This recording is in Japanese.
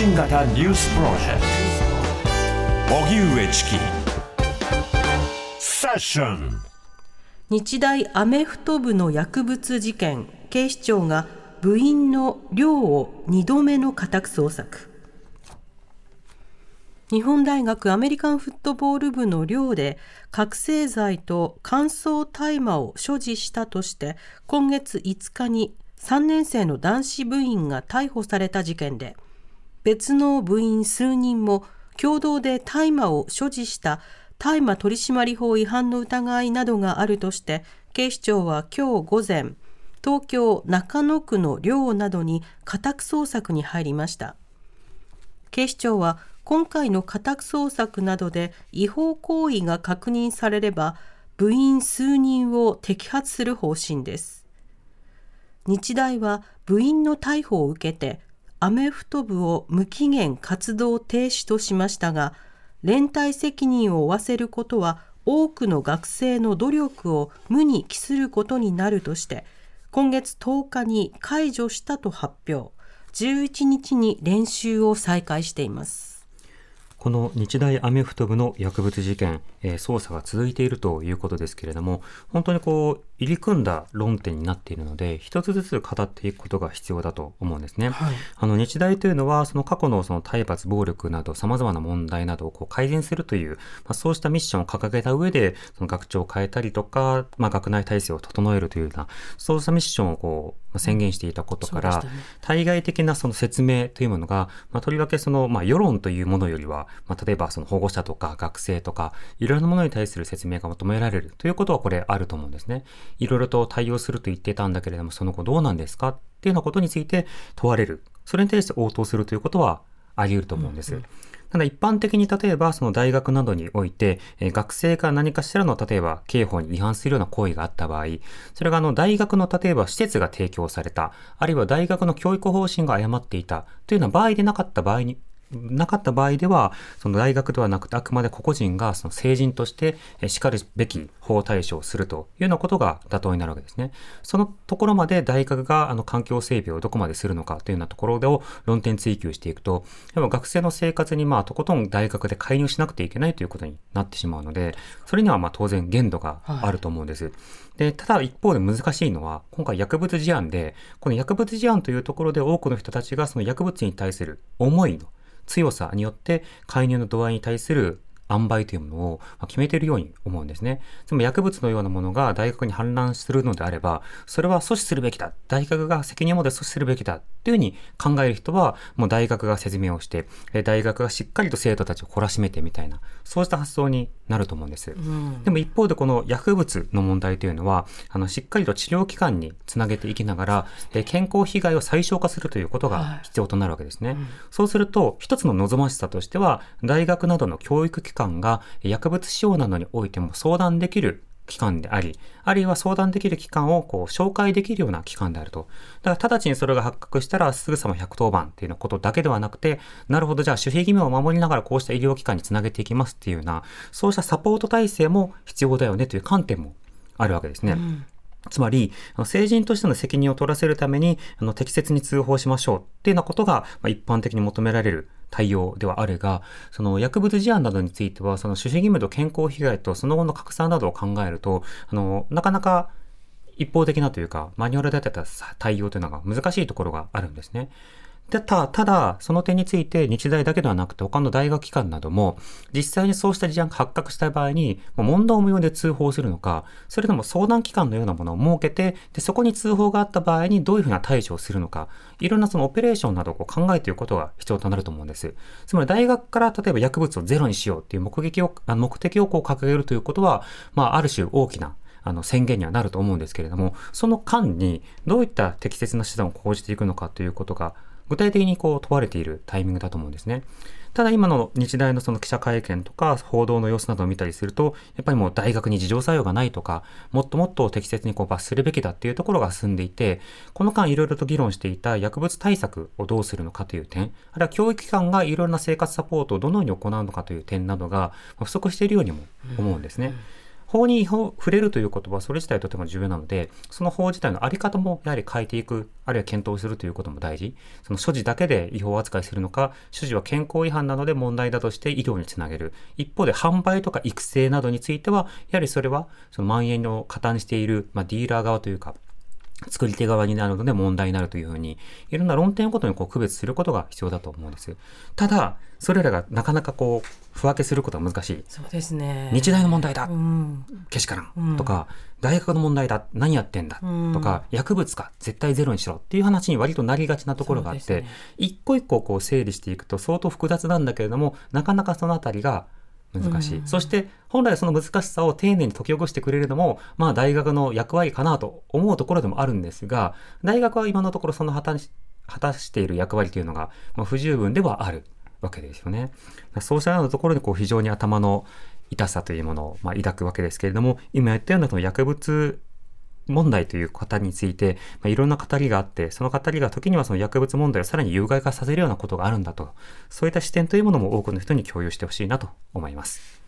信型ニュースプロジェクト。荻上チキ。セッション。日大アメフト部の薬物事件。警視庁が部員の寮を2度目の家宅捜索。日本大学アメリカンフットボール部の寮で覚醒剤と乾燥大麻を所持したとして今月5日に3年生の男子部員が逮捕された事件で別の部員数人も共同で大麻を所持した大麻取締法違反の疑いなどがあるとして警視庁は今日午前東京中野区の寮などに家宅捜索に入りました。警視庁は今回の家宅捜索などで違法行為が確認されれば部員数人を摘発する方針です。日大は部員の逮捕を受けてアメフト部を無期限活動停止としましたが連帯責任を負わせることは多くの学生の努力を無に帰することになるとして今月10日に解除したと発表。11日に練習を再開しています。この日大アメフト部の薬物事件、えー、捜査が続いているということですけれども、本当にこう、入り組んだ論点になっているので、一つずつ語っていくことが必要だと思うんですね。はい、あの、日大というのは、その過去のその体罰、暴力など様々な問題などをこう改善するという、まあ、そうしたミッションを掲げた上で、その学長を変えたりとか、まあ、学内体制を整えるというような、そうしたミッションをこう、宣言していたことから、ね、対外的なその説明というものが、まあ、とりわけその、まあ、世論というものよりは、まあ、例えばその保護者とか学生とか、いろいろなものに対する説明が求められるということはこれあると思うんですね。いろいろと対応すると言ってたんだけれども、その後どうなんですかっていうようなことについて問われる。それに対して応答するということはあり得ると思うんです。うんうんただ一般的に例えばその大学などにおいて、えー、学生が何かしらの例えば刑法に違反するような行為があった場合、それがあの大学の例えば施設が提供された、あるいは大学の教育方針が誤っていたというような場合でなかった場合になかった場合では、その大学ではなくて、あくまで個々人がその成人としてしかるべき法対処をするというようなことが妥当になるわけですね。そのところまで大学があの環境整備をどこまでするのかというようなところでを論点追求していくと、でも学生の生活にまあとことん大学で介入しなくてはいけないということになってしまうので、それにはまあ当然限度があると思うんです。はい、で、ただ一方で難しいのは、今回薬物事案で、この薬物事案というところで多くの人たちがその薬物に対する思いの強さによって介入の度合いに対する塩梅というものを決めているように思うんですね。つまり薬物のようなものが大学に氾濫するのであれば、それは阻止するべきだ。大学が責任を持って阻止するべきだ。というふうに考える人は、もう大学が説明をして、大学がしっかりと生徒たちを懲らしめてみたいな、そうした発想になると思うんです。うん、でも一方でこの薬物の問題というのは、あの、しっかりと治療機関につなげていきながら、健康被害を最小化するということが必要となるわけですね。はいうん、そうすると、一つの望ましさとしては、大学などの教育機関関が薬物使用などにおいても相談できる機関であり、あるいは相談できる機関をこう紹介できるような機関であると。だから直ちにそれが発覚したらすぐさま110番っていうようなことだけではなくて、なるほど、じゃあ守秘義務を守りながらこうした医療機関につなげていきますっていうような、そうしたサポート体制も必要だよねという観点もあるわけですね。うんつまり、成人としての責任を取らせるために、適切に通報しましょうっていうようなことが、一般的に求められる対応ではあるが、その薬物事案などについては、その守秘義務と健康被害とその後の拡散などを考えると、あの、なかなか一方的なというか、マニュアルであった対応というのが難しいところがあるんですね。でたただ、その点について日大だけではなくて他の大学機関なども、実際にそうした事案が発覚した場合に、問答無用で通報するのか、それとも相談機関のようなものを設けて、でそこに通報があった場合にどういうふうな対処をするのか、いろんなそのオペレーションなどを考えていくことが必要となると思うんです。つまり大学から例えば薬物をゼロにしようっていう目撃を、目的をこう掲げるということは、まあ、ある種大きなあの宣言にはなると思うんですけれども、その間にどういった適切な手段を講じていくのかということが、具体的にこう問われているタイミングだと思うんですね。ただ今の日大のその記者会見とか報道の様子などを見たりすると、やっぱりもう大学に自浄作用がないとか、もっともっと適切にこう罰するべきだっていうところが進んでいて、この間いろいろと議論していた薬物対策をどうするのかという点、あるいは教育機関がいろいろな生活サポートをどのように行うのかという点などが不足しているようにも思うんですね。法に違法に触れるということはそれ自体とても重要なので、その法自体のあり方もやはり変えていく、あるいは検討するということも大事。その所持だけで違法扱いするのか、所持は健康違反なので問題だとして医療につなげる。一方で販売とか育成などについては、やはりそれはその蔓延を加担している、まあ、ディーラー側というか、作り手側になるので問題になるというふうに、いろんな論点ごとにこう区別することが必要だと思うんです。ただ、それらがなかなかこう、不分けすることは難しい。そうですね。日大の問題だ、うん、けしからん、とか、大学の問題だ。何やってんだ、とか、薬物か。絶対ゼロにしろっていう話に割となりがちなところがあって、ね、一個一個こう整理していくと相当複雑なんだけれども、なかなかそのあたりが難しい、うん、そして本来その難しさを丁寧に解き起こしてくれるのも、まあ、大学の役割かなと思うところでもあるんですが大学は今のところその果た果たしている役割というのが、まあ、不十分ではあるわけですよね。そうしたようなところでこう非常に頭の痛さというものを、まあ、抱くわけですけれども今言ったようなその薬物問題という方について、まあ、いろんな語りがあって、その語りが時にはその薬物問題をさらに有害化させるようなことがあるんだと、そういった視点というものも多くの人に共有してほしいなと思います。